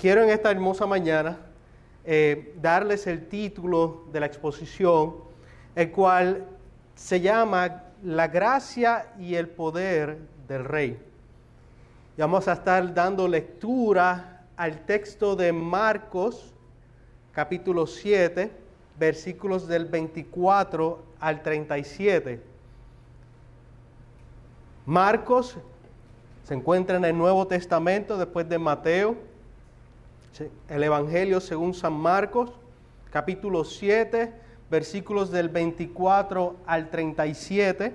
quiero en esta hermosa mañana eh, darles el título de la exposición, el cual se llama La gracia y el poder del rey. Y vamos a estar dando lectura al texto de Marcos, capítulo 7, versículos del 24 al 37. Marcos se encuentra en el Nuevo Testamento después de Mateo, el Evangelio según San Marcos, capítulo 7, versículos del 24 al 37.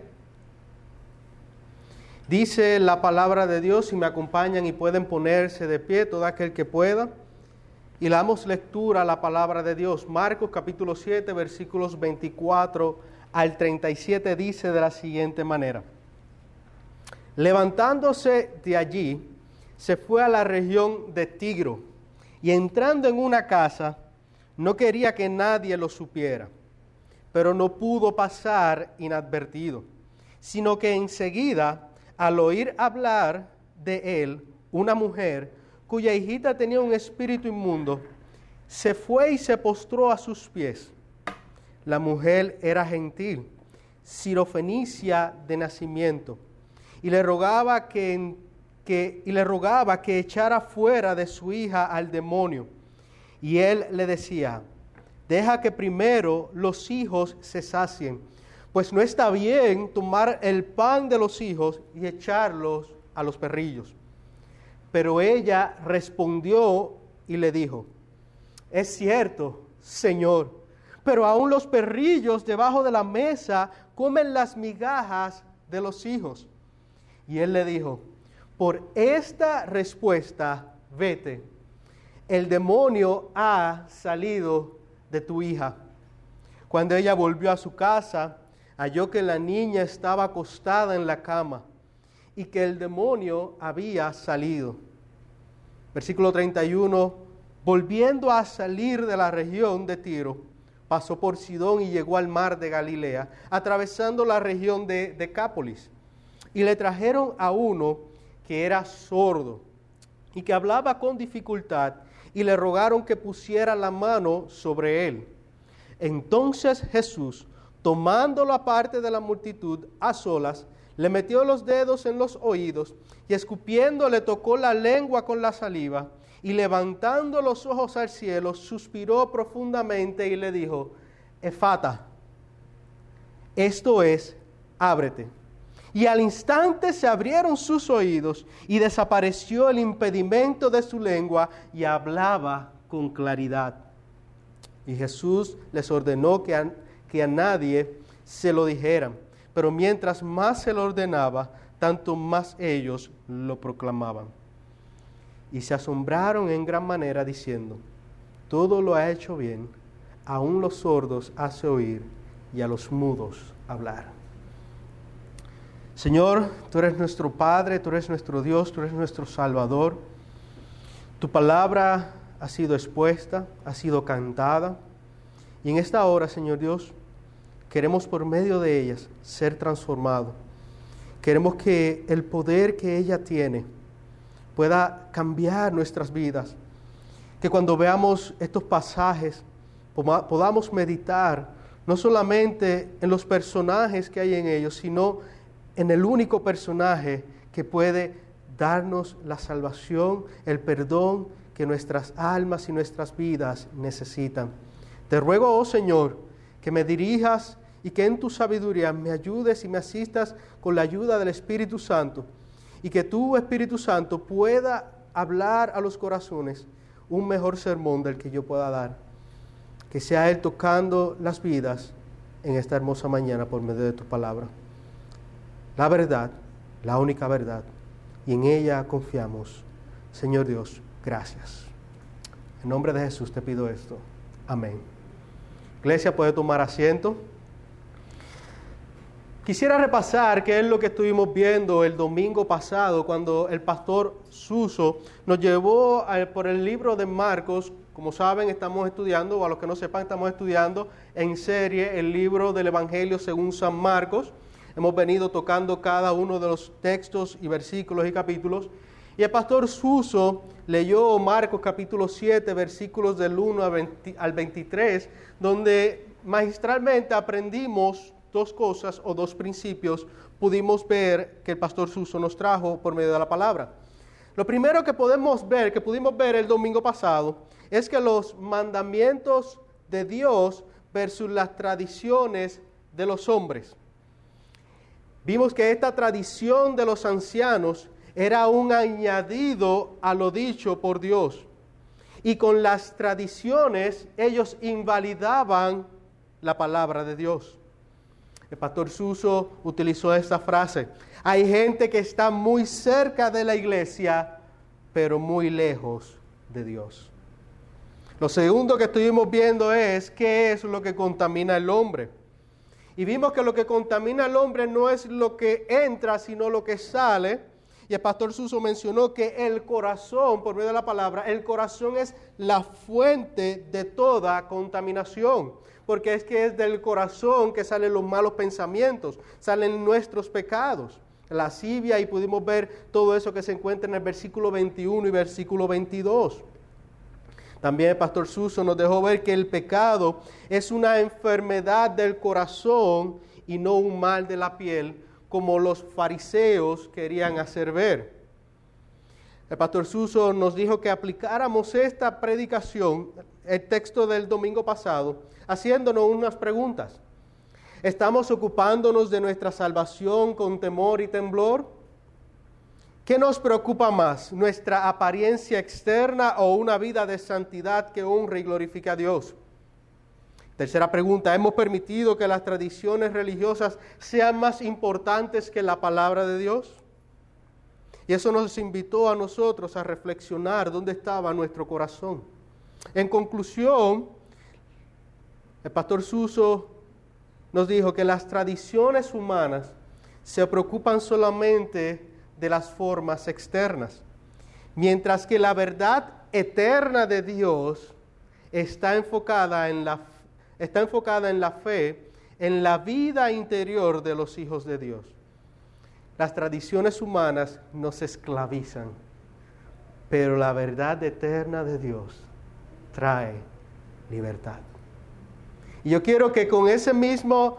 Dice la palabra de Dios, si me acompañan y pueden ponerse de pie, todo aquel que pueda. Y le damos lectura a la palabra de Dios. Marcos capítulo 7, versículos 24 al 37 dice de la siguiente manera. Levantándose de allí, se fue a la región de Tigro y entrando en una casa, no quería que nadie lo supiera, pero no pudo pasar inadvertido, sino que enseguida, al oír hablar de él, una mujer cuya hijita tenía un espíritu inmundo, se fue y se postró a sus pies. La mujer era gentil, sirofenicia de nacimiento y le rogaba que, que, y le rogaba que echara fuera de su hija al demonio. Y él le decía, deja que primero los hijos se sacien, pues no está bien tomar el pan de los hijos y echarlos a los perrillos. Pero ella respondió y le dijo, es cierto, Señor, pero aún los perrillos debajo de la mesa comen las migajas de los hijos. Y él le dijo, por esta respuesta, vete, el demonio ha salido de tu hija. Cuando ella volvió a su casa, halló que la niña estaba acostada en la cama y que el demonio había salido. Versículo 31, volviendo a salir de la región de Tiro, pasó por Sidón y llegó al mar de Galilea, atravesando la región de Decápolis y le trajeron a uno que era sordo y que hablaba con dificultad y le rogaron que pusiera la mano sobre él. Entonces Jesús, tomándolo aparte de la multitud a solas, le metió los dedos en los oídos y escupiendo le tocó la lengua con la saliva y levantando los ojos al cielo, suspiró profundamente y le dijo, Efata, esto es, ábrete y al instante se abrieron sus oídos y desapareció el impedimento de su lengua y hablaba con claridad. Y Jesús les ordenó que a, nadie se lo dijeran, pero mientras más se lo ordenaba, tanto más ellos lo proclamaban. Y se asombraron en gran manera diciendo, todo lo ha hecho bien, aún los sordos hace oír y a los mudos hablar. Señor, tú eres nuestro Padre, tú eres nuestro Dios, tú eres nuestro Salvador. Tu palabra ha sido expuesta, ha sido cantada. Y en esta hora, Señor Dios, queremos por medio de ellas ser transformados. Queremos que el poder que ella tiene pueda cambiar nuestras vidas. Que cuando veamos estos pasajes podamos meditar no solamente en los personajes que hay en ellos, sino en el único personaje que puede darnos la salvación, el perdón que nuestras almas y nuestras vidas necesitan. Te ruego, oh Señor, que me dirijas y que en tu sabiduría me ayudes y me asistas con la ayuda del Espíritu Santo y que tu Espíritu Santo pueda hablar a los corazones un mejor sermón del que yo pueda dar. Que sea Él tocando las vidas en esta hermosa mañana por medio de tu palabra la verdad, la única verdad, y en ella confiamos. Señor Dios, gracias. En nombre de Jesús te pido esto. Amén. Iglesia puede tomar asiento. Quisiera repasar qué es lo que estuvimos viendo el domingo pasado cuando el pastor Suso nos llevó por el libro de Marcos. Como saben, estamos estudiando, o a los que no sepan, estamos estudiando en serie el libro del Evangelio según San Marcos. Hemos venido tocando cada uno de los textos y versículos y capítulos. Y el pastor Suso leyó Marcos capítulo 7, versículos del 1 al 23, donde magistralmente aprendimos dos cosas o dos principios, pudimos ver que el pastor Suso nos trajo por medio de la palabra. Lo primero que podemos ver, que pudimos ver el domingo pasado, es que los mandamientos de Dios versus las tradiciones de los hombres. Vimos que esta tradición de los ancianos era un añadido a lo dicho por Dios. Y con las tradiciones ellos invalidaban la palabra de Dios. El pastor Suso utilizó esta frase. Hay gente que está muy cerca de la iglesia, pero muy lejos de Dios. Lo segundo que estuvimos viendo es qué es lo que contamina al hombre. Y vimos que lo que contamina al hombre no es lo que entra, sino lo que sale. Y el pastor Suso mencionó que el corazón, por medio de la palabra, el corazón es la fuente de toda contaminación. Porque es que es del corazón que salen los malos pensamientos, salen nuestros pecados. La lascivia y pudimos ver todo eso que se encuentra en el versículo 21 y versículo 22. También el pastor Suso nos dejó ver que el pecado es una enfermedad del corazón y no un mal de la piel, como los fariseos querían hacer ver. El pastor Suso nos dijo que aplicáramos esta predicación, el texto del domingo pasado, haciéndonos unas preguntas. ¿Estamos ocupándonos de nuestra salvación con temor y temblor? ¿Qué nos preocupa más, nuestra apariencia externa o una vida de santidad que honra y glorifica a Dios? Tercera pregunta, ¿hemos permitido que las tradiciones religiosas sean más importantes que la palabra de Dios? Y eso nos invitó a nosotros a reflexionar dónde estaba nuestro corazón. En conclusión, el pastor Suso nos dijo que las tradiciones humanas se preocupan solamente de las formas externas, mientras que la verdad eterna de Dios está enfocada en la, está enfocada en la fe, en la vida interior de los hijos de Dios. Las tradiciones humanas nos esclavizan, pero la verdad eterna de Dios trae libertad. Y yo quiero que con ese mismo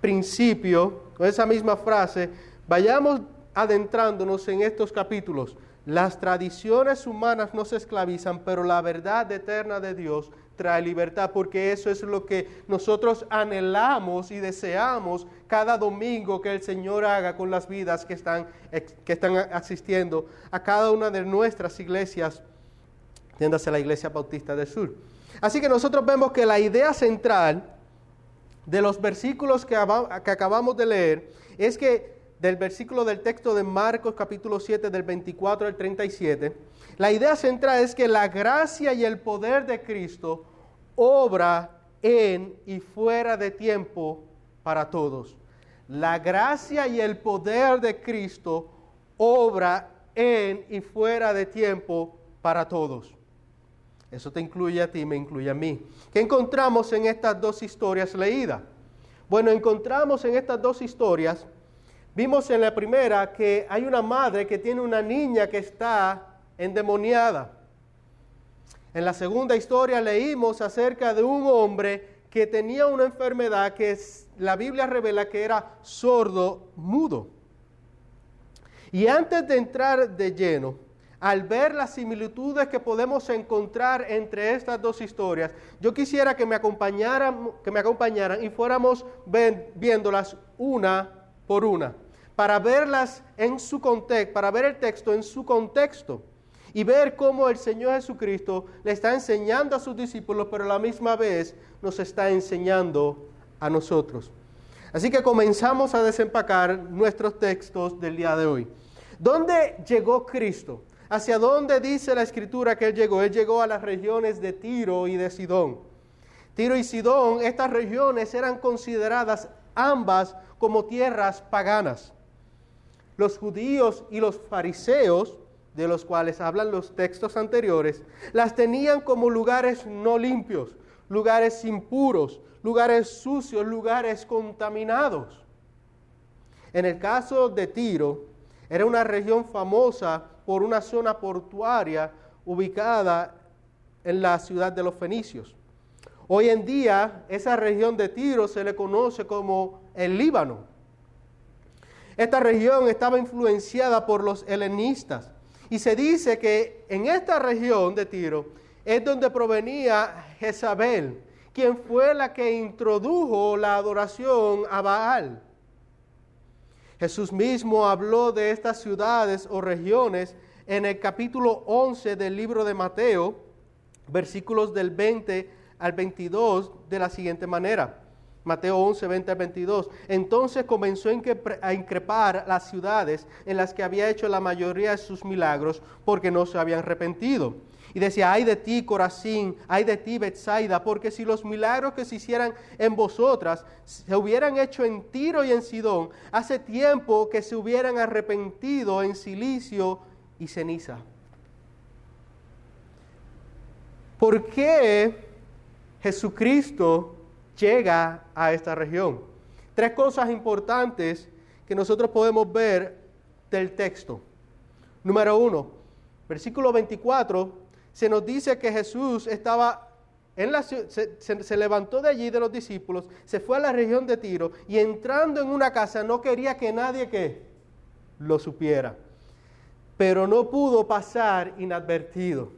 principio, con esa misma frase, vayamos adentrándonos en estos capítulos. Las tradiciones humanas no se esclavizan, pero la verdad eterna de Dios trae libertad, porque eso es lo que nosotros anhelamos y deseamos cada domingo que el Señor haga con las vidas que están, que están asistiendo a cada una de nuestras iglesias, tiéndase la Iglesia Bautista del Sur. Así que nosotros vemos que la idea central de los versículos que acabamos de leer es que del versículo del texto de Marcos capítulo 7 del 24 al 37, la idea central es que la gracia y el poder de Cristo obra en y fuera de tiempo para todos. La gracia y el poder de Cristo obra en y fuera de tiempo para todos. Eso te incluye a ti, me incluye a mí. ¿Qué encontramos en estas dos historias leídas? Bueno, encontramos en estas dos historias Vimos en la primera que hay una madre que tiene una niña que está endemoniada. En la segunda historia leímos acerca de un hombre que tenía una enfermedad que la Biblia revela que era sordo, mudo. Y antes de entrar de lleno, al ver las similitudes que podemos encontrar entre estas dos historias, yo quisiera que me acompañaran, que me acompañaran y fuéramos viéndolas una por una para verlas en su contexto, para ver el texto en su contexto y ver cómo el Señor Jesucristo le está enseñando a sus discípulos, pero a la misma vez nos está enseñando a nosotros. Así que comenzamos a desempacar nuestros textos del día de hoy. ¿Dónde llegó Cristo? ¿Hacia dónde dice la escritura que Él llegó? Él llegó a las regiones de Tiro y de Sidón. Tiro y Sidón, estas regiones eran consideradas ambas como tierras paganas los judíos y los fariseos, de los cuales hablan los textos anteriores, las tenían como lugares no limpios, lugares impuros, lugares sucios, lugares contaminados. En el caso de Tiro, Era una región famosa por una zona portuaria ubicada en la ciudad de los fenicios. Hoy en día esa región de Tiro se le conoce como el Líbano. Esta región estaba influenciada por los helenistas y se dice que en esta región de Tiro es donde provenía Jezabel, quien fue la que introdujo la adoración a Baal. Jesús mismo habló de estas ciudades o regiones en el capítulo 11 del libro de Mateo, versículos del 20 al 22 de la siguiente manera. Mateo 11, 20 al 22. Entonces comenzó a increpar las ciudades en las que había hecho la mayoría de sus milagros porque no se habían arrepentido. Y decía, ay de ti, Corazín, ay de ti, Betsaida, porque si los milagros que se hicieran en vosotras se hubieran hecho en Tiro y en Sidón, hace tiempo que se hubieran arrepentido en silicio y ceniza. ¿Por qué Jesucristo llega a esta región? Tres cosas importantes que nosotros podemos ver del texto. Número uno, versículo 24 se nos dice que Jesús estaba en la, se, se, levantó de allí de los discípulos, se fue a la región de Tiro y entrando en una casa no quería que nadie que lo supiera. Pero no pudo pasar inadvertido.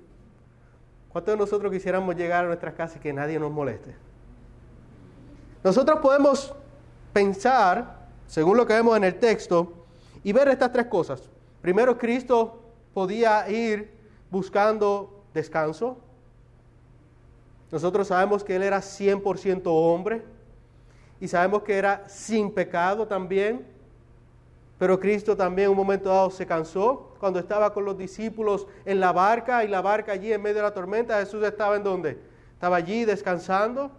¿Cuántos de nosotros quisiéramos llegar a nuestras casas y que nadie nos moleste? Nosotros podemos pensar, según lo que vemos en el texto, y ver estas tres cosas. Primero, Cristo podía ir buscando descanso. Nosotros sabemos que Él era 100% hombre y sabemos que era sin pecado también. Pero Cristo también en un momento dado se cansó cuando estaba con los discípulos en la barca y la barca allí en medio de la tormenta. Jesús estaba en donde? Estaba allí descansando.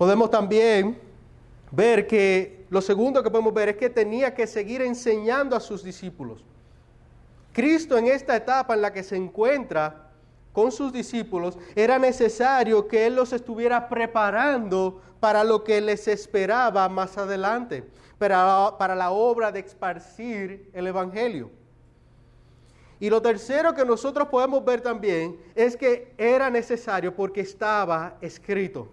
Podemos también ver que lo segundo que podemos ver es que tenía que seguir enseñando a sus discípulos. Cristo en esta etapa en la que se encuentra con sus discípulos, era necesario que Él los estuviera preparando para lo que les esperaba más adelante, para, para la obra de esparcir el Evangelio. Y lo tercero que nosotros podemos ver también es que era necesario porque estaba escrito.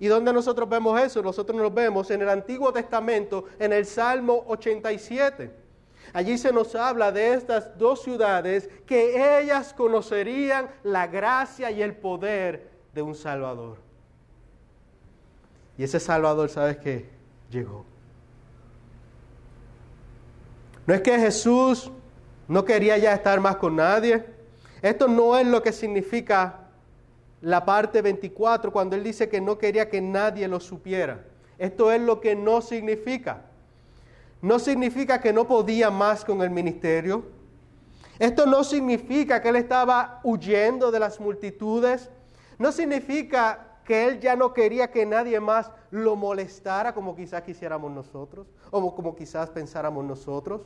¿Y dónde nosotros vemos eso? Nosotros nos vemos en el Antiguo Testamento, en el Salmo 87. Allí se nos habla de estas dos ciudades que ellas conocerían la gracia y el poder de un Salvador. Y ese Salvador, ¿sabes qué? Llegó. No es que Jesús no quería ya estar más con nadie. Esto no es lo que significa la parte 24 cuando él dice que no quería que nadie lo supiera. Esto es lo que no significa no significa que no podía más con el ministerio. Esto no significa que él estaba huyendo de las multitudes. No significa que él ya no quería que nadie más lo molestara como quizás quisiéramos nosotros o como quizás pensáramos nosotros.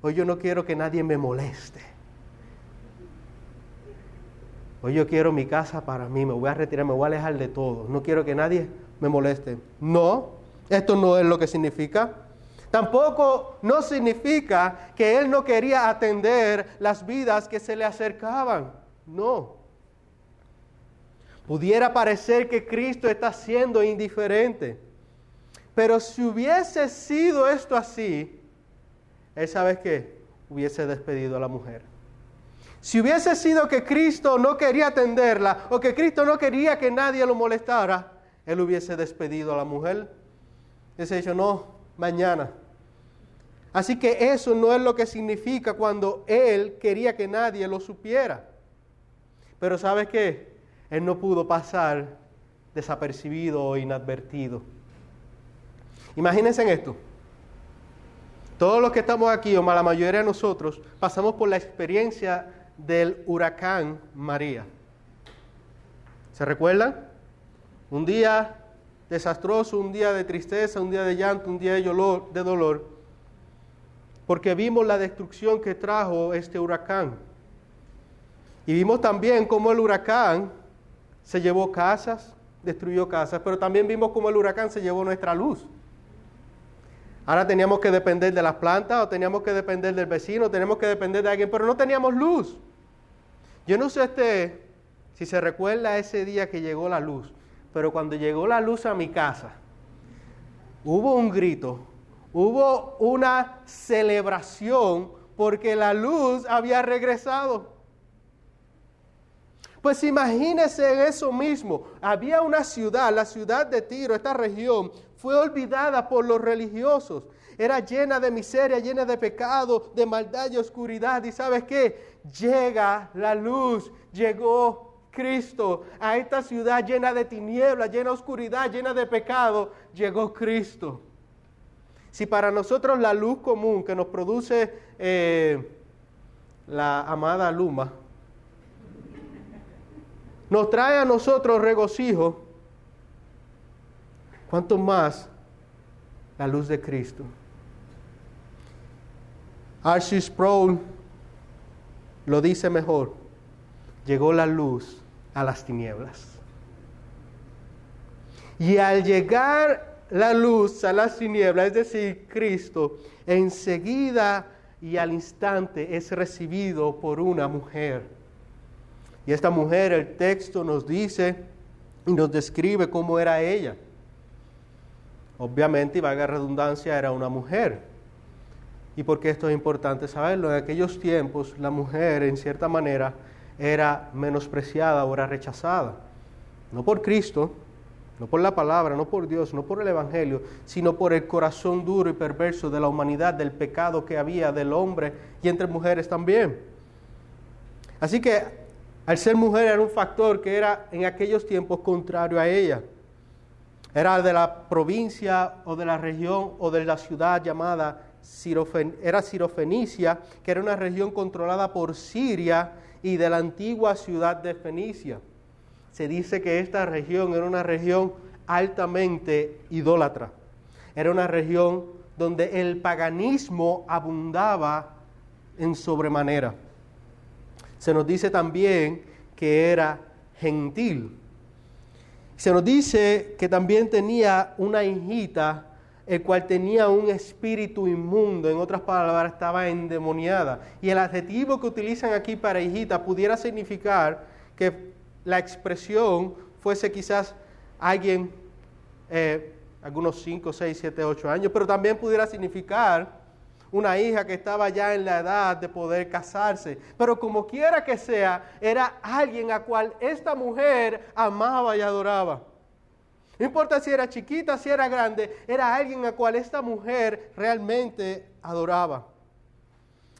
Hoy yo no quiero que nadie me moleste. Hoy yo quiero mi casa para mí, me voy a retirar, me voy a alejar de todo. No quiero que nadie me moleste. No, esto no es lo que significa. Tampoco no significa que él no quería atender las vidas que se le acercaban. No. Pudiera parecer que Cristo está siendo indiferente. Pero si hubiese sido esto así, él sabe que hubiese despedido a la mujer. Si hubiese sido que Cristo no quería atenderla o que Cristo no quería que nadie lo molestara, él hubiese despedido a la mujer. Hubiese dicho, no, mañana Así que eso no es lo que significa cuando Él quería que nadie lo supiera. Pero ¿sabes qué? Él no pudo pasar desapercibido o inadvertido. Imagínense en esto. Todos los que estamos aquí, o la mayoría de nosotros, pasamos por la experiencia del huracán María. ¿Se recuerdan? Un día desastroso, un día de tristeza, un día de llanto, un día de dolor. Porque vimos la destrucción que trajo este huracán. Y vimos también cómo el huracán se llevó casas, destruyó casas, pero también vimos cómo el huracán se llevó nuestra luz. Ahora teníamos que depender de las plantas o teníamos que depender del vecino, teníamos que depender de alguien, pero no teníamos luz. Yo no sé este, si se recuerda ese día que llegó la luz, pero cuando llegó la luz a mi casa, hubo un grito, hubo una celebración porque la luz había regresado. Pues imagínense eso mismo. Había una ciudad, la ciudad de Tiro, esta región, fue olvidada por los religiosos. Era llena de miseria, llena de pecado, de maldad y oscuridad. ¿Y sabes qué? Llega la luz, llegó Cristo a esta ciudad llena de tinieblas, llena de oscuridad, llena de pecado. Llegó Cristo. Si para nosotros la luz común que nos produce eh, la amada Luma, nos trae a nosotros regocijo, ¿cuánto más la luz de Cristo? Archie Sproul lo dice mejor, llegó la luz a las tinieblas. Y al llegar la luz a las tinieblas, es decir, Cristo, enseguida y al instante es recibido por una mujer y esta mujer, el texto nos dice y nos describe cómo era ella. Obviamente, y valga redundancia, era una mujer. ¿Y por qué esto es importante saberlo? En aquellos tiempos la mujer, en cierta manera, era menospreciada o era rechazada. No por Cristo, no por la palabra, no por Dios, no por el Evangelio, sino por el corazón duro y perverso de la humanidad, del pecado que había del hombre y entre mujeres también. Así que al ser mujer era un factor que era en aquellos tiempos contrario a ella. Era de la provincia o de la región o de la ciudad llamada era Sirofenicia, que era una región controlada por Siria y de la antigua ciudad de Fenicia. Se dice que esta región era una región altamente idólatra. Era una región donde el paganismo abundaba en sobremanera. Se nos dice también que era gentil. Se nos dice que también tenía una hijita, el cual tenía un espíritu inmundo, en otras palabras, estaba endemoniada. Y el adjetivo que utilizan aquí para hijita pudiera significar que la expresión fuese quizás alguien, eh, algunos 5, 6, 7, 8 años, pero también pudiera significar una hija que estaba ya en la edad de poder casarse. Pero como quiera que sea, era alguien a cual esta mujer amaba y adoraba. No importa si era chiquita, si era grande, era alguien a cual esta mujer realmente adoraba.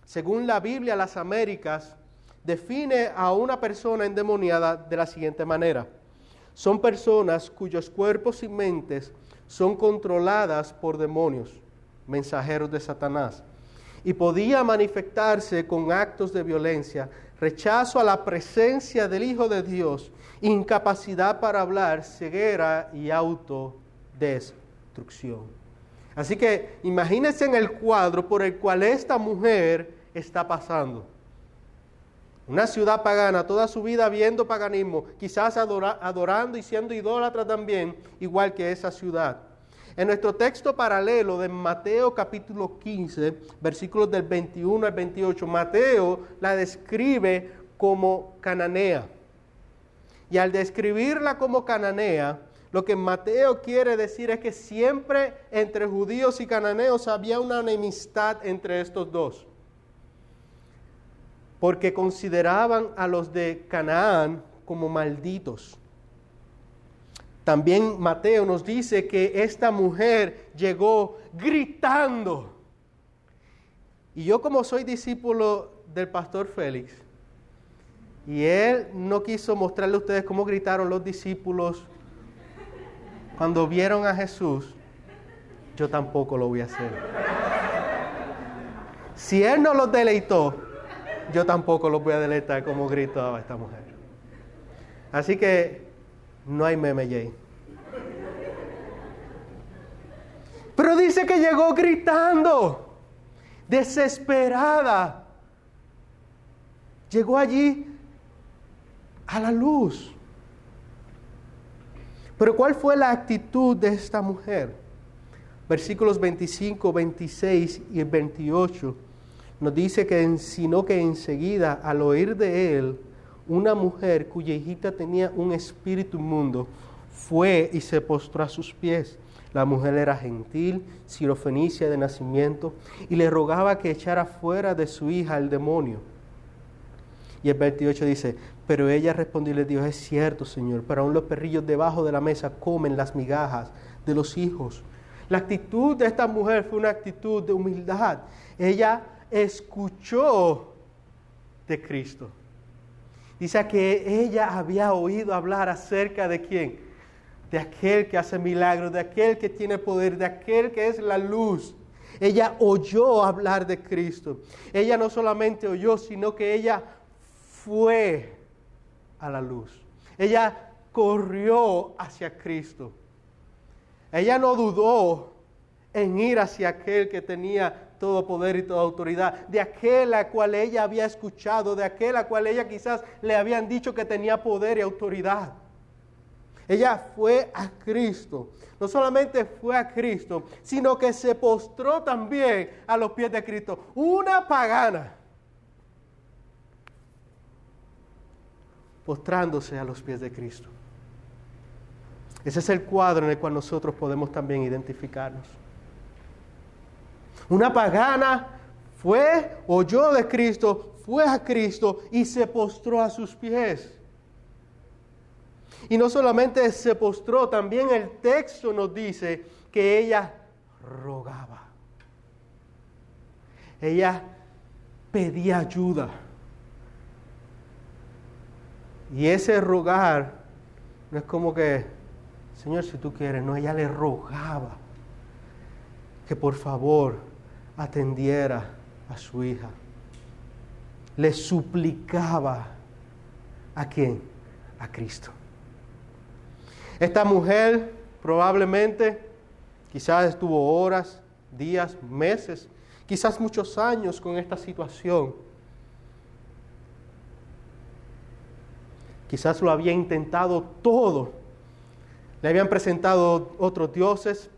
Según la Biblia, las Américas define a una persona endemoniada de la siguiente manera. Son personas cuyos cuerpos y mentes son controladas por demonios mensajeros de Satanás, y podía manifestarse con actos de violencia, rechazo a la presencia del Hijo de Dios, incapacidad para hablar, ceguera y autodestrucción. Así que imagínense en el cuadro por el cual esta mujer está pasando. Una ciudad pagana, toda su vida viendo paganismo, quizás adorando y siendo idólatra también, igual que esa ciudad. En nuestro texto paralelo de Mateo capítulo 15, versículos del 21 al 28, Mateo la describe como cananea. Y al describirla como cananea, lo que Mateo quiere decir es que siempre entre judíos y cananeos había una enemistad entre estos dos. Porque consideraban a los de Canaán como malditos. También Mateo nos dice que esta mujer llegó gritando. Y yo como soy discípulo del pastor Félix, y él no quiso mostrarle a ustedes cómo gritaron los discípulos cuando vieron a Jesús, yo tampoco lo voy a hacer. Si él no los deleitó, yo tampoco los voy a deleitar como gritaba esta mujer. Así que no hay meme, Jay. Pero dice que llegó gritando, desesperada. Llegó allí a la luz. Pero ¿cuál fue la actitud de esta mujer? versículos 25, 26 y 28, nos dice que sino que enseguida al oír de él, una mujer cuya hijita tenía un espíritu inmundo fue y se postró a sus pies. La mujer era gentil, sirofenicia de nacimiento, y le rogaba que echara fuera de su hija el demonio. Y el 28 dice, pero ella respondió y le es cierto, Señor, pero aún los perrillos debajo de la mesa comen las migajas de los hijos. La actitud de esta mujer fue una actitud de humildad. Ella escuchó de Cristo. Dice que ella había oído hablar acerca de quién? De aquel que hace milagros, de aquel que tiene poder, de aquel que es la luz. Ella oyó hablar de Cristo. Ella no solamente oyó, sino que ella fue a la luz. Ella corrió hacia Cristo. Ella no dudó en ir hacia aquel que tenía todo poder y toda autoridad, de aquel a cual ella había escuchado, de aquel a cual ella quizás le habían dicho que tenía poder y autoridad. Ella fue a Cristo. No solamente fue a Cristo, sino que se postró también a los pies de Cristo. Una pagana postrándose a los pies de Cristo. Ese es el cuadro en el cual nosotros podemos también identificarnos. Una pagana fue, oyó de Cristo, fue a Cristo y se postró a sus pies. Y no solamente se postró, también el texto nos dice que ella rogaba. Ella pedía ayuda. Y ese rogar no es como que, Señor, si tú quieres, no, ella le rogaba que por favor atendiera a su hija. Le suplicaba a quién? A Cristo. Esta mujer probablemente quizás estuvo horas, días, meses, quizás muchos años con esta situación. Quizás lo había intentado todo. Le habían presentado otros dioses,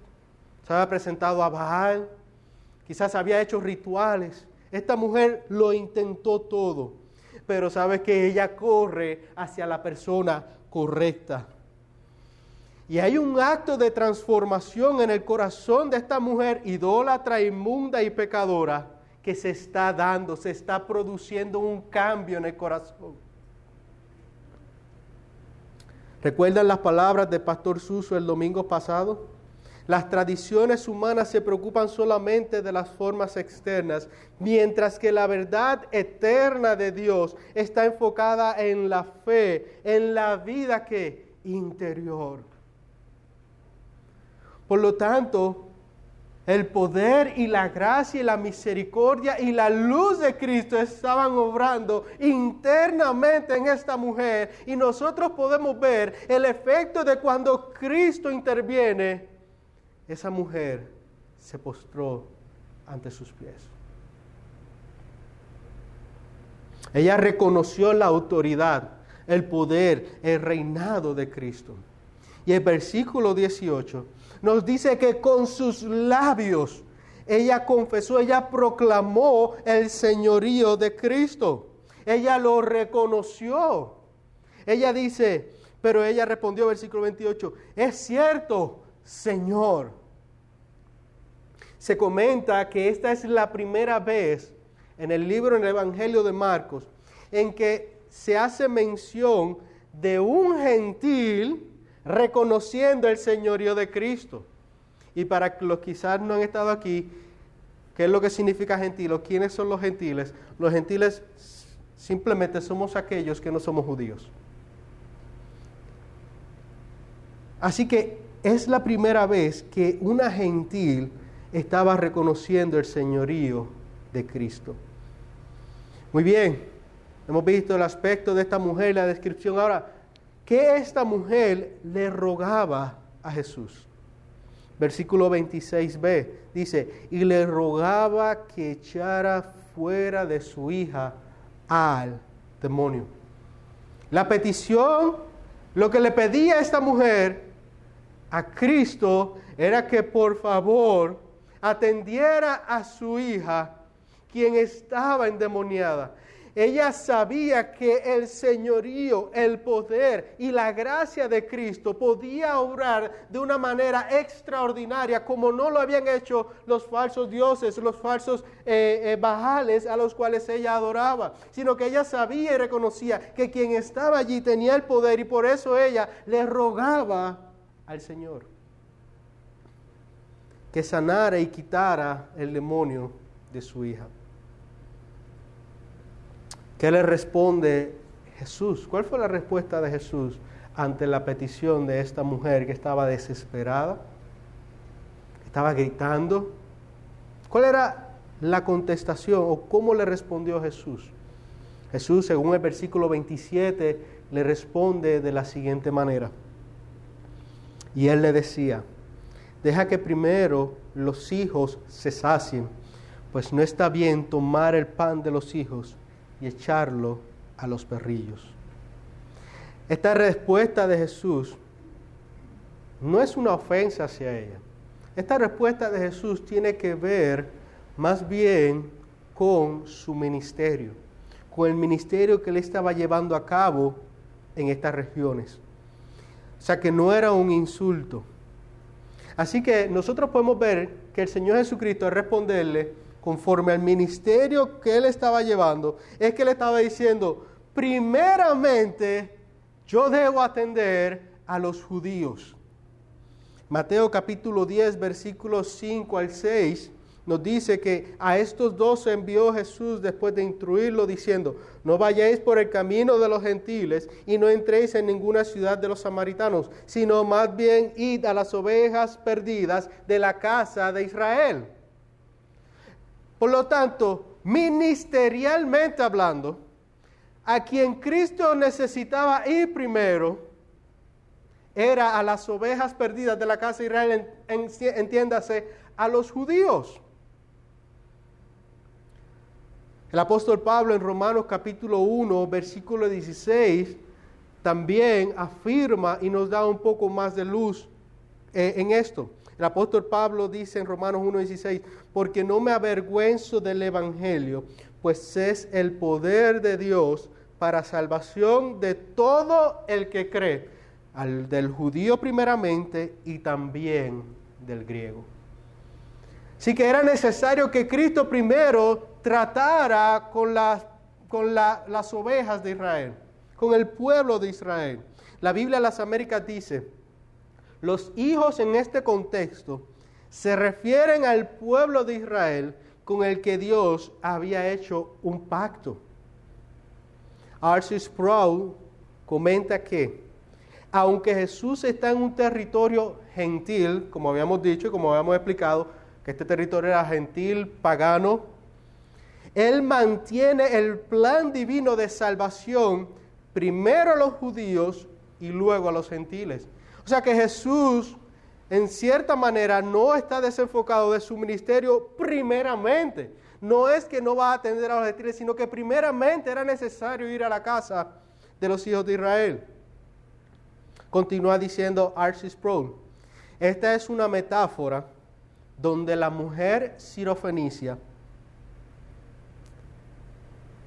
se había presentado a Baal, quizás había hecho rituales. Esta mujer lo intentó todo, pero sabe que ella corre hacia la persona correcta. Y hay un acto de transformación en el corazón de esta mujer idólatra, inmunda y pecadora que se está dando, se está produciendo un cambio en el corazón. ¿Recuerdan las palabras del pastor Suso el domingo pasado? Las tradiciones humanas se preocupan solamente de las formas externas, mientras que la verdad eterna de Dios está enfocada en la fe, en la vida que interior. Por lo tanto, el poder y la gracia y la misericordia y la luz de Cristo estaban obrando internamente en esta mujer y nosotros podemos ver el efecto de cuando Cristo interviene, esa mujer se postró ante sus pies. Ella reconoció la autoridad, el poder, el reinado de Cristo. Y el versículo 18 nos dice que con sus labios ella confesó, ella proclamó el señorío de Cristo. Ella lo reconoció. Ella dice, pero ella respondió, versículo 28, es cierto, Señor. Se comenta que esta es la primera vez en el libro, en el Evangelio de Marcos, en que se hace mención de un gentil reconociendo el señorío de Cristo. Y para los que quizás no han estado aquí, ¿qué es lo que significa gentil o quiénes son los gentiles? Los gentiles simplemente somos aquellos que no somos judíos. Así que es la primera vez que una gentil estaba reconociendo el señorío de Cristo. Muy bien, hemos visto el aspecto de esta mujer, la descripción. Ahora, ¿Qué esta mujer le rogaba a Jesús? Versículo 26b dice, y le rogaba que echara fuera de su hija al demonio. La petición, lo que le pedía a esta mujer, a Cristo era que por favor atendiera a su hija, quien estaba endemoniada. Ella sabía que el señorío, el poder y la gracia de Cristo podía obrar de una manera extraordinaria, como no lo habían hecho los falsos dioses, los falsos eh, eh, bajales a los cuales ella adoraba, sino que ella sabía y reconocía que quien estaba allí tenía el poder y por eso ella le rogaba al Señor que sanara y quitara el demonio de su hija. ¿Qué le responde Jesús? ¿Cuál fue la respuesta de Jesús ante la petición de esta mujer que estaba desesperada? Estaba gritando. ¿Cuál era la contestación o cómo le respondió Jesús? Jesús, según el versículo 27, le responde de la siguiente manera. Y él le decía, deja que primero los hijos se sacien, pues no está bien tomar el pan de los hijos y echarlo a los perrillos. Esta respuesta de Jesús no es una ofensa hacia ella. Esta respuesta de Jesús tiene que ver más bien con su ministerio, con el ministerio que él estaba llevando a cabo en estas regiones. Sea que no era un insulto. Así que nosotros podemos ver que el Señor Jesucristo al responderle, conforme al ministerio que él estaba llevando, es que le estaba diciendo, primeramente yo debo atender a los judíos. Mateo capítulo 10, versículos 5 al 6 nos dice que a estos dos envió Jesús después de instruirlo diciendo, no vayáis por el camino de los gentiles y no entréis en ninguna ciudad de los samaritanos, sino más bien id a las ovejas perdidas de la casa de Israel. Por lo tanto, ministerialmente hablando, a quien Cristo necesitaba ir primero era a las ovejas perdidas de la casa de Israel, entiéndase, a los judíos. El apóstol Pablo en Romanos capítulo 1, versículo 16, también afirma y nos da un poco más de luz eh, en esto. El apóstol Pablo dice en Romanos 1.16, porque no me avergüenzo del Evangelio, pues es el poder de Dios para salvación de todo el que cree, al del judío primeramente y también del griego. Así que era necesario que Cristo primero tratara con, las, con las ovejas de Israel, con el pueblo de Israel. La Biblia de las Américas dice, los hijos en este contexto se refieren al pueblo de Israel con el que Dios había hecho un pacto. Arcis Sproul comenta que, aunque Jesús está en un territorio gentil, como habíamos dicho y como habíamos explicado, que este territorio era gentil, pagano, Él mantiene el plan divino de salvación primero a los judíos y luego a los gentiles. O sea que Jesús, en cierta manera, no está desenfocado de su ministerio primeramente. No es que no va a atender a los gentiles, sino que primeramente era necesario ir a la casa de los hijos de Israel. Continúa diciendo Arcis Pro. Esta es una metáfora donde la mujer sirofenicia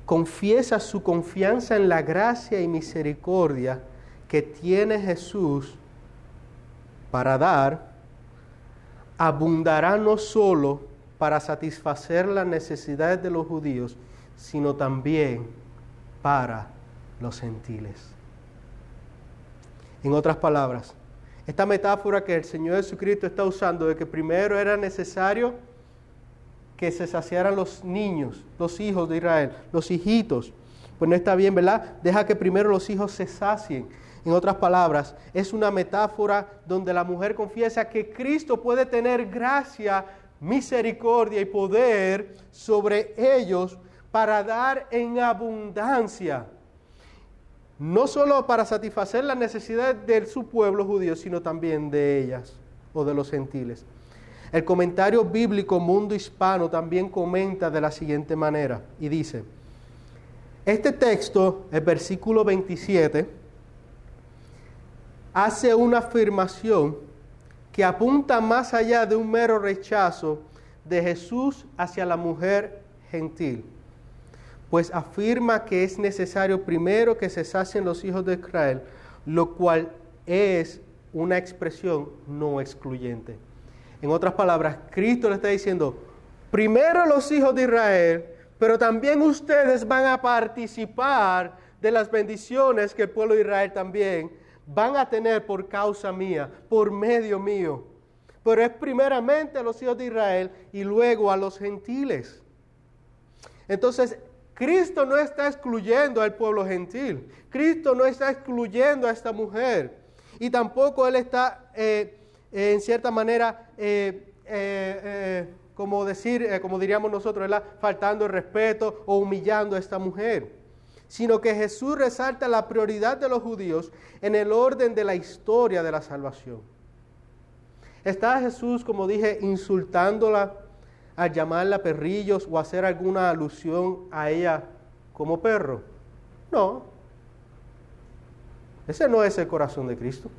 confiesa su confianza en la gracia y misericordia que tiene Jesús para dar, abundará no solo para satisfacer las necesidades de los judíos, sino también para los gentiles. En otras palabras, esta metáfora que el Señor Jesucristo está usando de que primero era necesario que se saciaran los niños, los hijos de Israel, los hijitos, pues no está bien, ¿verdad? Deja que primero los hijos se sacien en otras palabras, es una metáfora donde la mujer confiesa que Cristo puede tener gracia, misericordia y poder sobre ellos para dar en abundancia. No solo para satisfacer las necesidades de su pueblo judío, sino también de ellas o de los gentiles. El comentario bíblico Mundo Hispano también comenta de la siguiente manera y dice, este texto, el versículo 27, hace una afirmación que apunta más allá de un mero rechazo de Jesús hacia la mujer gentil, pues afirma que es necesario primero que se sacien los hijos de Israel, lo cual es una expresión no excluyente. En otras palabras, Cristo le está diciendo, primero los hijos de Israel, pero también ustedes van a participar de las bendiciones que el pueblo de Israel también van a tener por causa mía, por medio mío. Pero es primeramente a los hijos de Israel y luego a los gentiles. Entonces, Cristo no está excluyendo al pueblo gentil. Cristo no está excluyendo a esta mujer. Y tampoco Él está, eh, en cierta manera, eh, eh, como decir, como diríamos nosotros, faltando el respeto o humillando a esta mujer sino que Jesús resalta la prioridad de los judíos en el orden de la historia de la salvación. ¿Está Jesús, como dije, insultándola al llamarla perrillos o hacer alguna alusión a ella como perro? No. Ese no es el corazón de Cristo.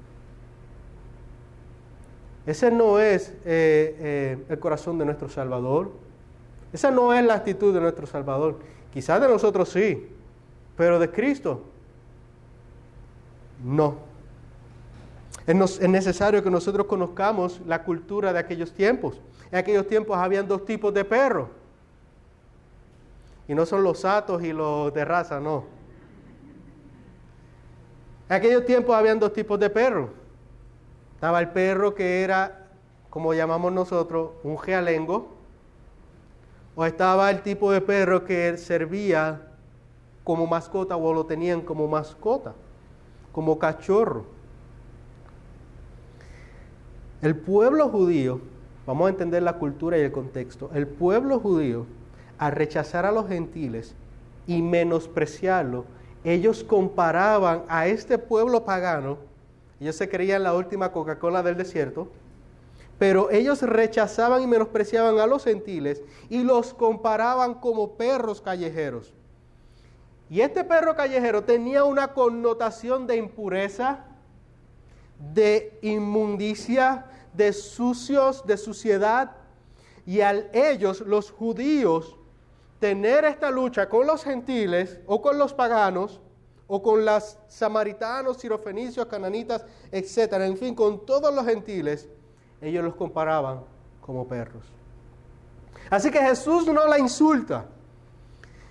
Ese no es eh, eh, el corazón de nuestro Salvador. Esa no es la actitud de nuestro Salvador. Quizás de nosotros sí, pero de Cristo, no. Es necesario que nosotros conozcamos la cultura de aquellos tiempos. En aquellos tiempos habían dos tipos de perros. Y no son los satos y los de raza, no. En aquellos tiempos habían dos tipos de perros. Estaba el perro que era, como llamamos nosotros, un gealengo. O estaba el tipo de perro que servía como mascota o lo tenían como mascota, como cachorro. El pueblo judío, vamos a entender la cultura y el contexto, el pueblo judío, al rechazar a los gentiles y menospreciarlo, ellos comparaban a este pueblo pagano, ellos se creían la última Coca-Cola del desierto, pero ellos rechazaban y menospreciaban a los gentiles y los comparaban como perros callejeros. Y este perro callejero tenía una connotación de impureza, de inmundicia, de sucios, de suciedad. Y al ellos, los judíos, tener esta lucha con los gentiles o con los paganos o con los samaritanos, sirofenicios, cananitas, etcétera, en fin, con todos los gentiles, ellos los comparaban como perros. Así que Jesús no la insulta.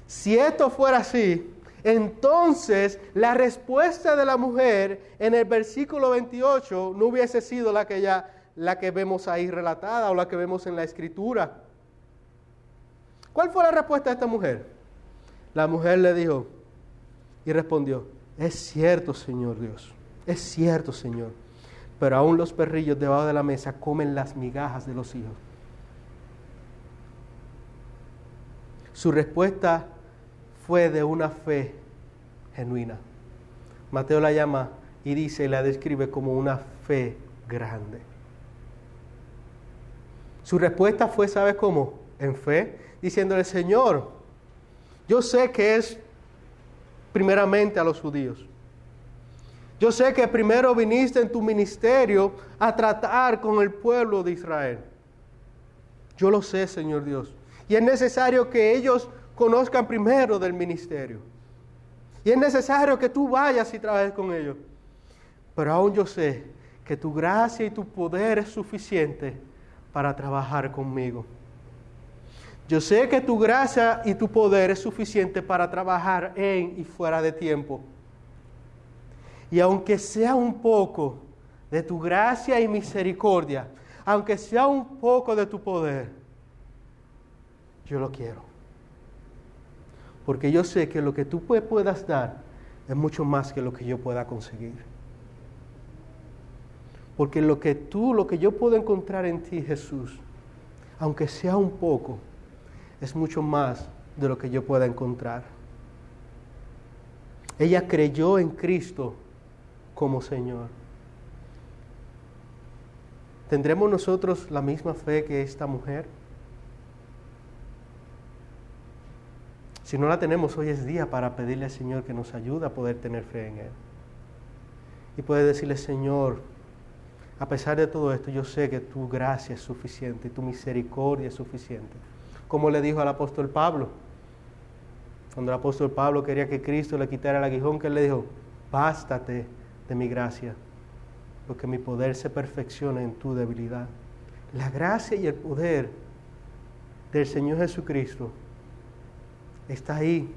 Si esto fuera así, entonces la respuesta de la mujer en el versículo 28 no hubiese sido la que, ya, la que vemos ahí relatada o la que vemos en la escritura. ¿Cuál fue la respuesta de esta mujer? La mujer le dijo y respondió, es cierto, Señor Dios, es cierto, Señor, pero aún los perrillos debajo de la mesa comen las migajas de los hijos. Su respuesta fue de una fe genuina. Mateo la llama y dice y la describe como una fe grande. Su respuesta fue, ¿sabes cómo? En fe, diciéndole, Señor, yo sé que es primeramente a los judíos. Yo sé que primero viniste en tu ministerio a tratar con el pueblo de Israel. Yo lo sé, Señor Dios. Y es necesario que ellos conozcan primero del ministerio. Y es necesario que tú vayas y trabajes con ellos. Pero aún yo sé que tu gracia y tu poder es suficiente para trabajar conmigo. Yo sé que tu gracia y tu poder es suficiente para trabajar en y fuera de tiempo. Y aunque sea un poco de tu gracia y misericordia, aunque sea un poco de tu poder, yo lo quiero porque yo sé que lo que tú puedas dar es mucho más que lo que yo pueda conseguir. Porque lo que tú, lo que yo puedo encontrar en ti, Jesús, aunque sea un poco, es mucho más de lo que yo pueda encontrar. Ella creyó en Cristo como Señor. ¿Tendremos nosotros la misma fe que esta mujer? Si no la tenemos, hoy es día para pedirle al Señor que nos ayude a poder tener fe en Él. Y puede decirle, Señor, a pesar de todo esto, yo sé que tu gracia es suficiente tu misericordia es suficiente. Como le dijo al apóstol Pablo, cuando el apóstol Pablo quería que Cristo le quitara el aguijón, que le dijo, bástate de mi gracia, porque mi poder se perfecciona en tu debilidad. La gracia y el poder del Señor Jesucristo está ahí.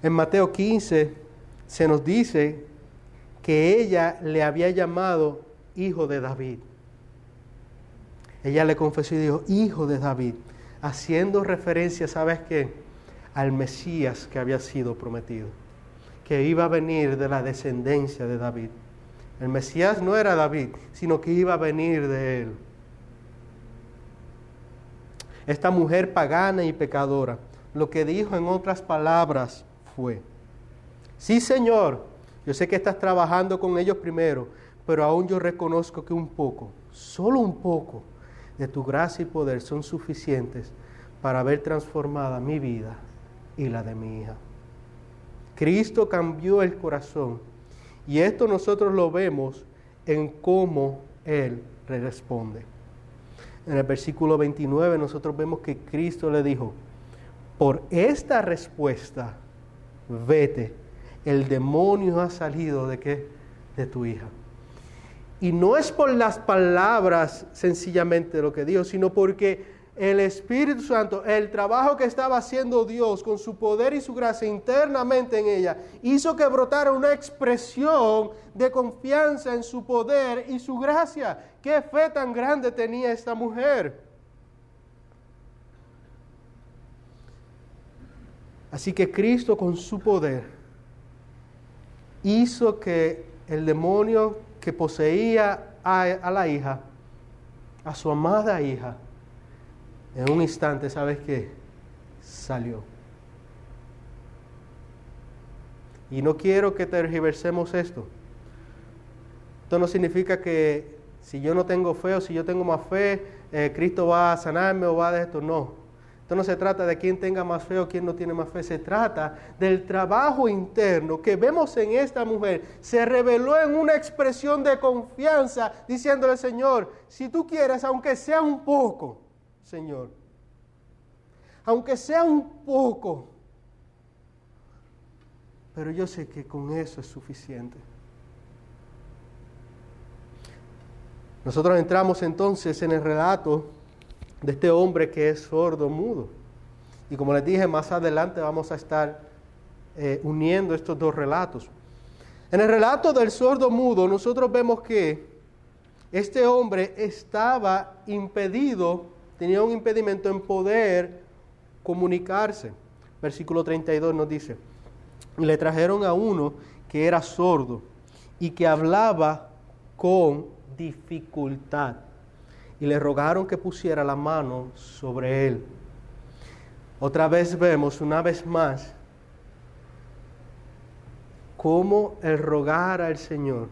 En Mateo 15 se nos dice que ella le había llamado hijo de David. Ella le confesó y dijo, hijo de David, haciendo referencia, ¿sabes qué? Al Mesías que había sido prometido, que iba a venir de la descendencia de David. El Mesías no era David, sino que iba a venir de él. Esta mujer pagana y pecadora, lo que dijo en otras palabras fue, sí Señor, yo sé que estás trabajando con ellos primero, pero aún yo reconozco que un poco, solo un poco de tu gracia y poder son suficientes para ver transformada mi vida y la de mi hija. Cristo cambió el corazón y esto nosotros lo vemos en cómo Él responde. En el versículo 29 nosotros vemos que Cristo le dijo, por esta respuesta, vete, el demonio ha salido de qué? De tu hija. Y no es por las palabras sencillamente lo que dijo, sino porque el Espíritu Santo, el trabajo que estaba haciendo Dios con su poder y su gracia internamente en ella, hizo que brotara una expresión de confianza en su poder y su gracia. ¿Qué fe tan grande tenía esta mujer? Así que Cristo con su poder hizo que el demonio que poseía a, la hija, a su amada hija, en un instante, ¿sabes qué? Salió. Y no quiero que tergiversemos esto. Esto no significa que si yo no tengo fe o si yo tengo más fe, eh, Cristo va a sanarme o va de esto. No. Esto no se trata de quién tenga más fe o quién no tiene más fe. Se trata del trabajo interno que vemos en esta mujer. Se reveló en una expresión de confianza diciéndole, Señor, si tú quieres, aunque sea un poco, Señor. Aunque sea un poco. Pero yo sé que con eso es suficiente. Nosotros entramos entonces en el relato de este hombre que es sordo, mudo. Y como les dije, más adelante vamos a estar eh, uniendo estos dos relatos. En el relato del sordo mudo, nosotros vemos que este hombre estaba impedido tenía un impedimento en poder comunicarse. Versículo 32 nos dice, le trajeron a uno que era sordo y que hablaba con dificultad y le rogaron que pusiera la mano sobre él. Otra vez vemos, una vez más, cómo el rogar al Señor,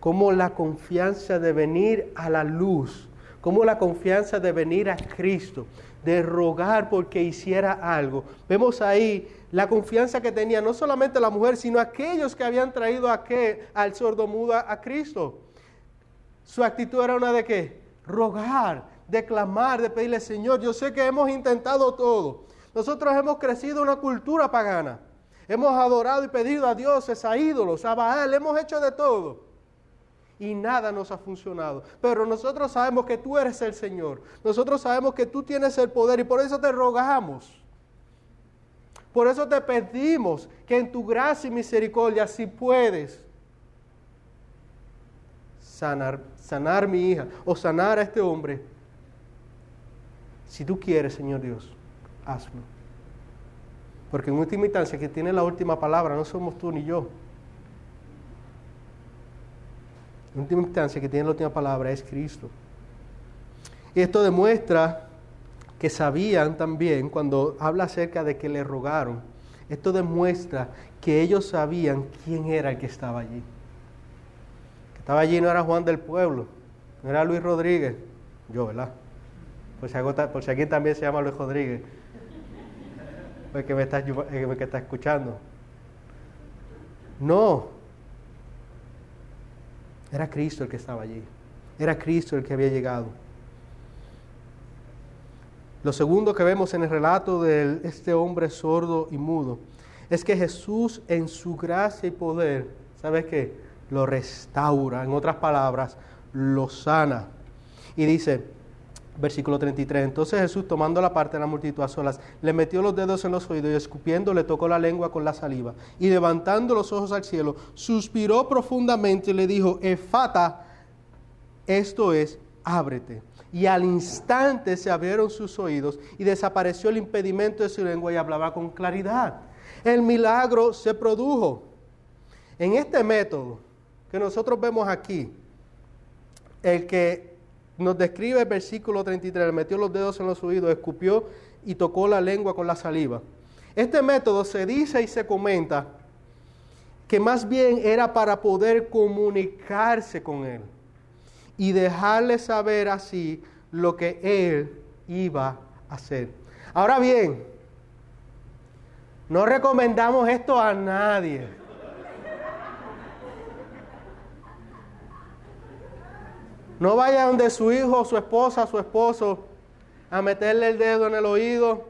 cómo la confianza de venir a la luz como la confianza de venir a Cristo, de rogar porque hiciera algo. Vemos ahí la confianza que tenía no solamente la mujer, sino aquellos que habían traído a qué, al sordo muda a Cristo. Su actitud era una de qué? Rogar, de clamar, de pedirle, Señor, yo sé que hemos intentado todo. Nosotros hemos crecido una cultura pagana. Hemos adorado y pedido a dioses, a ídolos, a Baal, hemos hecho de todo y nada nos ha funcionado. Pero nosotros sabemos que tú eres el Señor. Nosotros sabemos que tú tienes el poder y por eso te rogamos. Por eso te pedimos que en tu gracia y misericordia, si puedes, sanar, sanar mi hija o sanar a este hombre. Si tú quieres, Señor Dios, hazlo. Porque en última instancia, que tiene la última palabra no somos tú ni yo. En última instancia, que tiene la última palabra es Cristo. Y esto demuestra que sabían también, cuando habla acerca de que le rogaron, esto demuestra que ellos sabían quién era el que estaba allí. Que estaba allí no era Juan del Pueblo, no era Luis Rodríguez, yo, ¿verdad? Por si, por si también se llama Luis Rodríguez, porque me está, que está escuchando. No, Era Cristo el que estaba allí. Era Cristo el que había llegado. Lo segundo que vemos en el relato de este hombre sordo y mudo es que Jesús en su gracia y poder, ¿sabes qué? Lo restaura, en otras palabras, lo sana. Y dice, versículo 33, entonces Jesús tomando la parte de la multitud a solas, le metió los dedos en los oídos y escupiendo le tocó la lengua con la saliva. Y levantando los ojos al cielo, suspiró profundamente y le dijo, Efata, esto es, ábrete. Y al instante se abrieron sus oídos y desapareció el impedimento de su lengua y hablaba con claridad. El milagro se produjo. En este método que nosotros vemos aquí, el que nos describe el versículo 33, le metió los dedos en los oídos, escupió y tocó la lengua con la saliva. Este método se dice y se comenta que más bien era para poder comunicarse con él y dejarle saber así lo que él iba a hacer. Ahora bien, no recomendamos esto a nadie. No vaya donde su hijo, su esposa, su esposo a meterle el dedo en el oído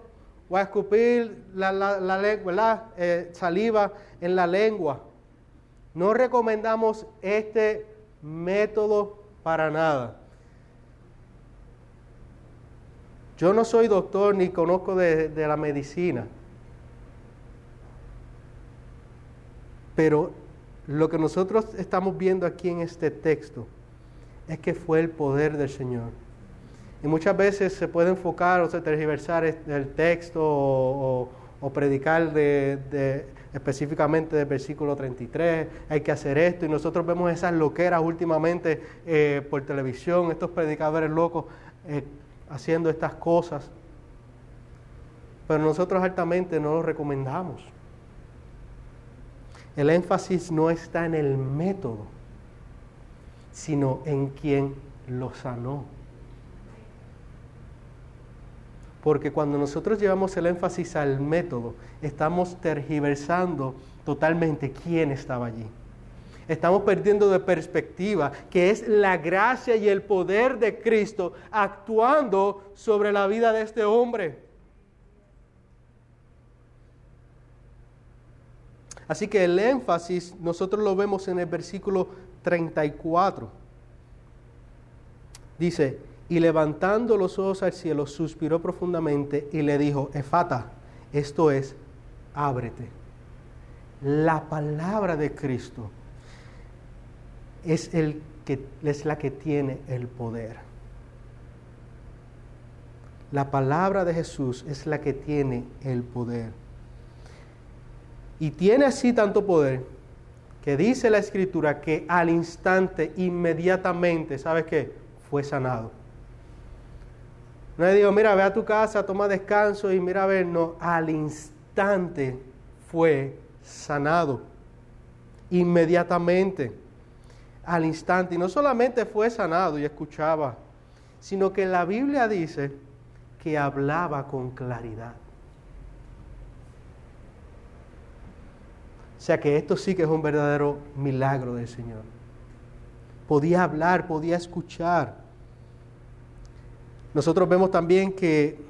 o a escupir la, eh, saliva en la lengua. No recomendamos este método para nada. Yo no soy doctor ni conozco de la medicina, pero lo que nosotros estamos viendo aquí en este texto es que fue el poder del Señor. Y muchas veces se puede enfocar o se tergiversar el texto o, predicar específicamente del versículo 33, hay que hacer esto, y nosotros vemos esas loqueras últimamente eh, por televisión, estos predicadores locos eh, haciendo estas cosas, pero nosotros altamente no lo recomendamos. El énfasis no está en el método, sino en quien lo sanó. Porque cuando nosotros llevamos el énfasis al método, estamos tergiversando totalmente quién estaba allí. Estamos perdiendo de perspectiva que es la gracia y el poder de Cristo actuando sobre la vida de este hombre. Así que el énfasis nosotros lo vemos en el versículo 34. Dice, y levantando los ojos al cielo, suspiró profundamente y le dijo, Efata, esto es, ábrete. La palabra de Cristo es, el que, es la que tiene el poder. La palabra de Jesús es la que tiene el poder. Y tiene así tanto poder que dice la escritura que al instante, inmediatamente, ¿sabes qué? Fue sanado. No le digo, mira, ve a tu casa, toma descanso y mira a ver, no, al instante fue sanado. Inmediatamente, al instante. Y no solamente fue sanado y escuchaba, sino que la Biblia dice que hablaba con claridad. O sea que esto sí que es un verdadero milagro del Señor. Podía hablar, podía escuchar. Nosotros vemos también que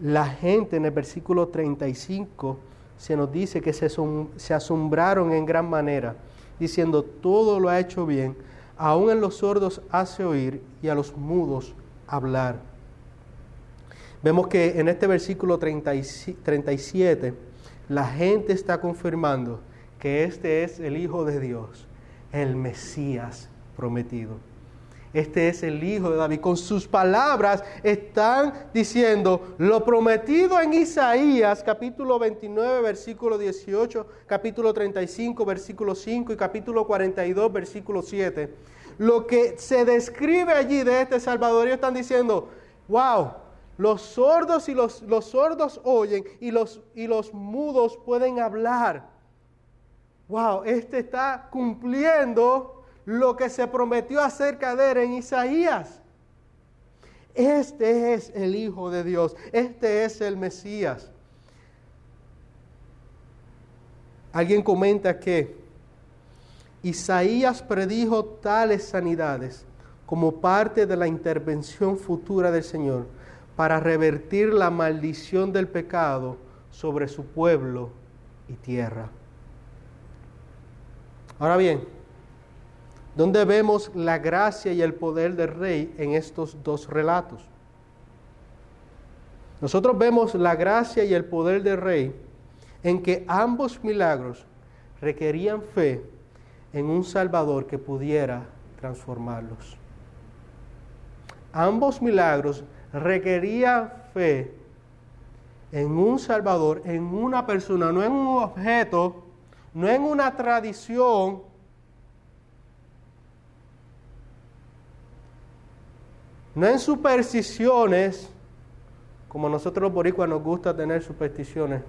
la gente en el versículo 35 se nos dice que se, asombraron en gran manera, diciendo, todo lo ha hecho bien, aún en los sordos hace oír y a los mudos hablar. Vemos que en este versículo 37 la gente está confirmando que este es el Hijo de Dios, el Mesías prometido. Este es el Hijo de David. Con sus palabras están diciendo lo prometido en Isaías capítulo 29 versículo 18, capítulo 35 versículo 5 y capítulo 42 versículo 7. Lo que se describe allí de este Salvador, ellos están diciendo, wow, los sordos y los, los sordos oyen y los, y los mudos pueden hablar wow, este está cumpliendo lo que se prometió acerca de él en Isaías. Este es el Hijo de Dios, este es el Mesías. Alguien comenta que Isaías predijo tales sanidades como parte de la intervención futura del Señor para revertir la maldición del pecado sobre su pueblo y tierra. Ahora bien, ¿dónde vemos la gracia y el poder del rey en estos dos relatos? Nosotros vemos la gracia y el poder del rey en que ambos milagros requerían fe en un Salvador que pudiera transformarlos. Ambos milagros requerían fe en un Salvador, en una persona, no en un objeto, no en una tradición, no en supersticiones, como nosotros los boricuas nos gusta tener supersticiones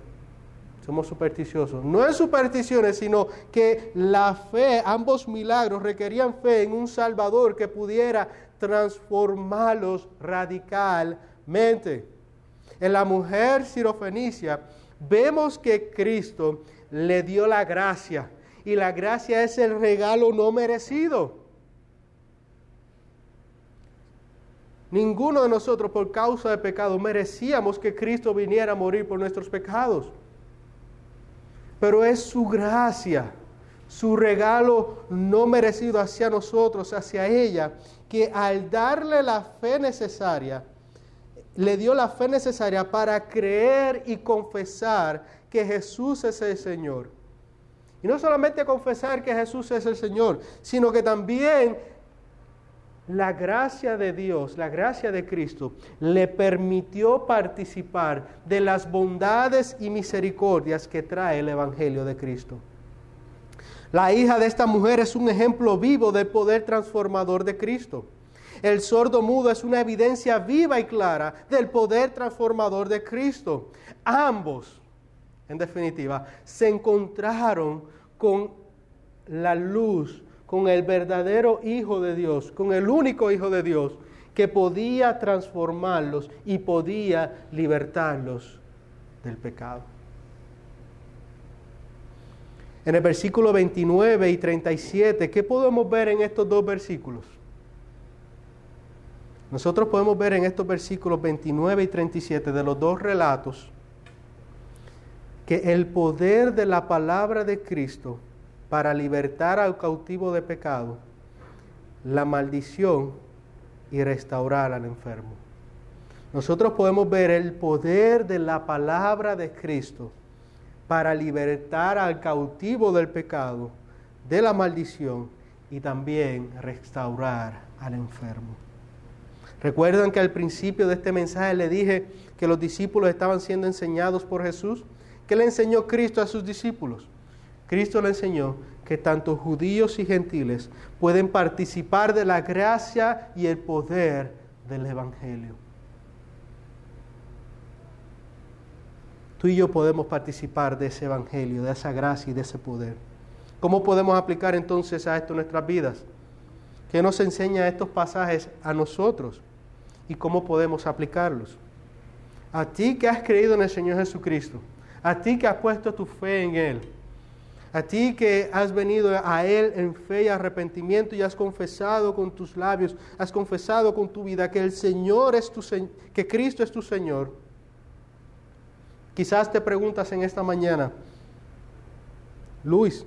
somos supersticiosos. No es supersticiones, sino que la fe, ambos milagros requerían fe en un Salvador que pudiera transformarlos radicalmente. En la mujer sirofenicia vemos que Cristo le dio la gracia y la gracia es el regalo no merecido. Ninguno de nosotros por causa de pecado merecíamos que Cristo viniera a morir por nuestros pecados pero es su gracia, su regalo no merecido hacia nosotros, hacia ella, que al darle la fe necesaria, le dio la fe necesaria para creer y confesar que Jesús es el Señor. Y no solamente confesar que Jesús es el Señor, sino que también la gracia de Dios, la gracia de Cristo, le permitió participar de las bondades y misericordias que trae el Evangelio de Cristo. La hija de esta mujer es un ejemplo vivo del poder transformador de Cristo. El sordo mudo es una evidencia viva y clara del poder transformador de Cristo. Ambos, en definitiva, se encontraron con la luz con el verdadero Hijo de Dios, con el único Hijo de Dios, que podía transformarlos y podía libertarlos del pecado. En el versículo 29 y 37, ¿qué podemos ver en estos dos versículos? Nosotros podemos ver en estos versículos 29 y 37 de los dos relatos que el poder de la palabra de Cristo para libertar al cautivo de pecado, la maldición y restaurar al enfermo. Nosotros podemos ver el poder de la palabra de Cristo para libertar al cautivo del pecado, de la maldición y también restaurar al enfermo. ¿Recuerdan que al principio de este mensaje le dije que los discípulos estaban siendo enseñados por Jesús? ¿Qué le enseñó Cristo a sus discípulos? Cristo le enseñó que tanto judíos y gentiles pueden participar de la gracia y el poder del Evangelio. Tú y yo podemos participar de ese Evangelio, de esa gracia y de ese poder. ¿Cómo podemos aplicar entonces a esto nuestras vidas? ¿Qué nos enseña estos pasajes a nosotros? ¿Y cómo podemos aplicarlos? A ti que has creído en el Señor Jesucristo, a ti que has puesto tu fe en Él, a ti que has venido a Él en fe y arrepentimiento y has confesado con tus labios, has confesado con tu vida que el Señor es tu que Cristo es tu Señor. Quizás te preguntas en esta mañana, Luis,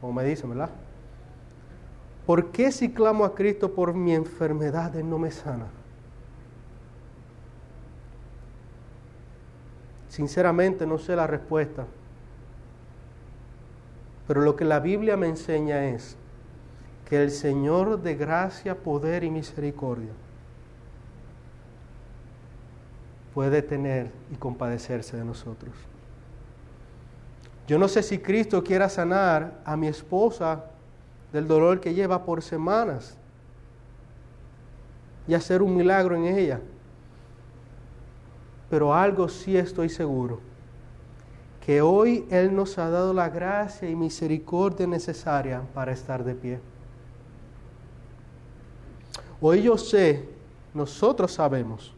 como me dicen, ¿verdad? ¿Por qué si clamo a Cristo por mi enfermedad Él no me sana? Sinceramente no sé la respuesta. Pero lo que la Biblia me enseña es que el Señor de gracia, poder y misericordia puede tener y compadecerse de nosotros. Yo no sé si Cristo quiera sanar a mi esposa del dolor que lleva por semanas y hacer un milagro en ella. Pero algo sí estoy seguro que hoy Él nos ha dado la gracia y misericordia necesaria para estar de pie. Hoy yo sé, nosotros sabemos,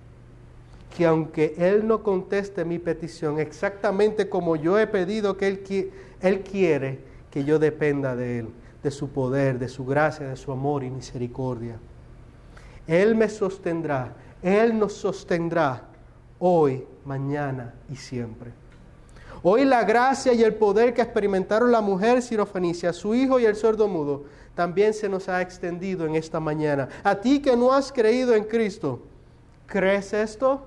que aunque Él no conteste mi petición exactamente como yo he pedido que Él, él quiere que yo dependa de Él, de su poder, de su gracia, de su amor y misericordia. Él me sostendrá, Él nos sostendrá hoy, mañana y siempre. Hoy la gracia y el poder que experimentaron la mujer sirofenicia, su hijo y el sordo mudo, también se nos ha extendido en esta mañana. A ti que no has creído en Cristo, ¿crees esto?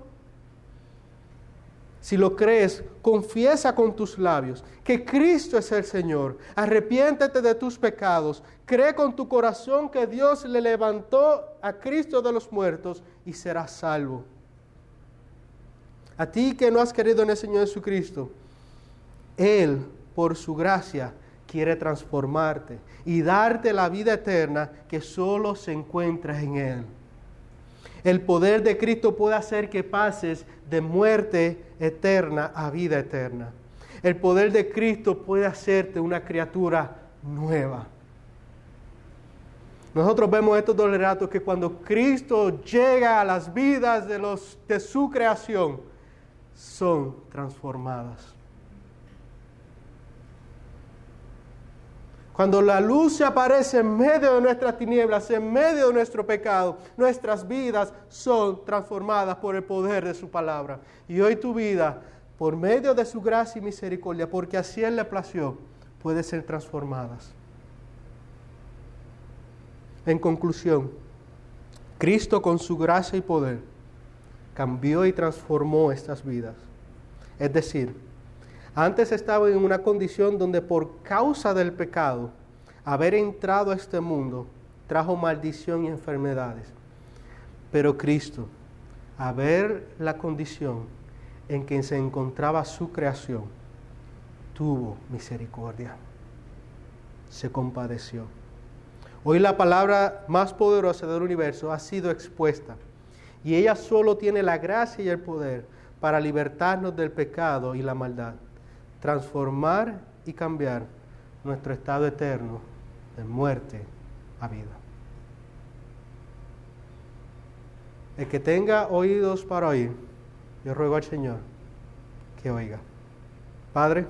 Si lo crees, confiesa con tus labios que Cristo es el Señor. Arrepiéntete de tus pecados. Cree con tu corazón que Dios le levantó a Cristo de los muertos y serás salvo. A ti que no has querido en el Señor Jesucristo, Él, por su gracia, quiere transformarte y darte la vida eterna que solo se encuentra en Él. El poder de Cristo puede hacer que pases de muerte eterna a vida eterna. El poder de Cristo puede hacerte una criatura nueva. Nosotros vemos estos dos relatos que cuando Cristo llega a las vidas de, los, de su creación, son transformadas. Cuando la luz se aparece en medio de nuestras tinieblas, en medio de nuestro pecado, nuestras vidas son transformadas por el poder de su palabra. Y hoy tu vida, por medio de su gracia y misericordia, porque así Él le plació, puede ser transformadas. En conclusión, Cristo con su gracia y poder cambió y transformó estas vidas. Es decir, antes estaba en una condición donde por causa del pecado, haber entrado a este mundo trajo maldición y enfermedades. Pero Cristo, a ver la condición en que se encontraba su creación, tuvo misericordia, se compadeció. Hoy la palabra más poderosa del universo ha sido expuesta y ella solo tiene la gracia y el poder para libertarnos del pecado y la maldad transformar y cambiar nuestro estado eterno de muerte a vida. El que tenga oídos para oír, yo ruego al Señor que oiga. Padre,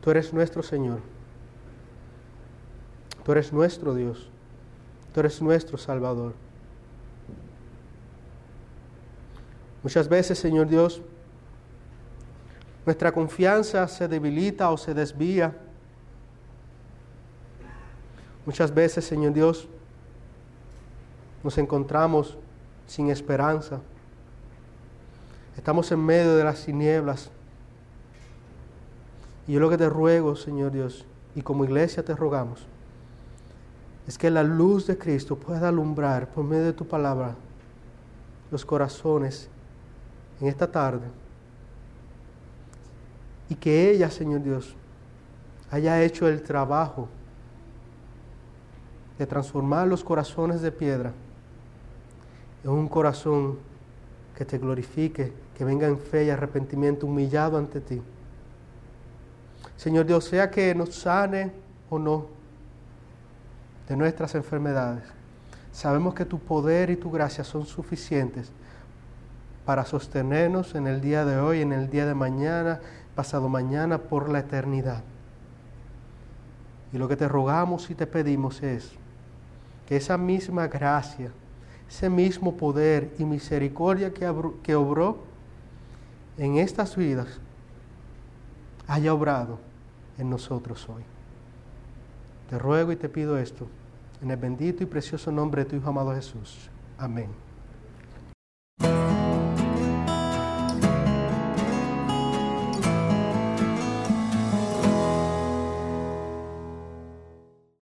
tú eres nuestro Señor. Tú eres nuestro Dios. Tú eres nuestro Salvador. Muchas veces, Señor Dios, nuestra confianza se debilita o se desvía. Muchas veces, Señor Dios, nos encontramos sin esperanza. Estamos en medio de las tinieblas. Y yo lo que te ruego, Señor Dios, y como iglesia te rogamos, es que la luz de Cristo pueda alumbrar por medio de tu palabra los corazones en esta tarde y que ella, Señor Dios, haya hecho el trabajo de transformar los corazones de piedra en un corazón que te glorifique, que venga en fe y arrepentimiento humillado ante ti. Señor Dios, sea que nos sane o no de nuestras enfermedades, sabemos que tu poder y tu gracia son suficientes para sostenernos en el día de hoy, en el día de mañana, pasado mañana, por la eternidad. Y lo que te rogamos y te pedimos es que esa misma gracia, ese mismo poder y misericordia que, que obró en estas vidas, haya obrado en nosotros hoy. Te ruego y te pido esto en el bendito y precioso nombre de tu Hijo amado Jesús. Amén.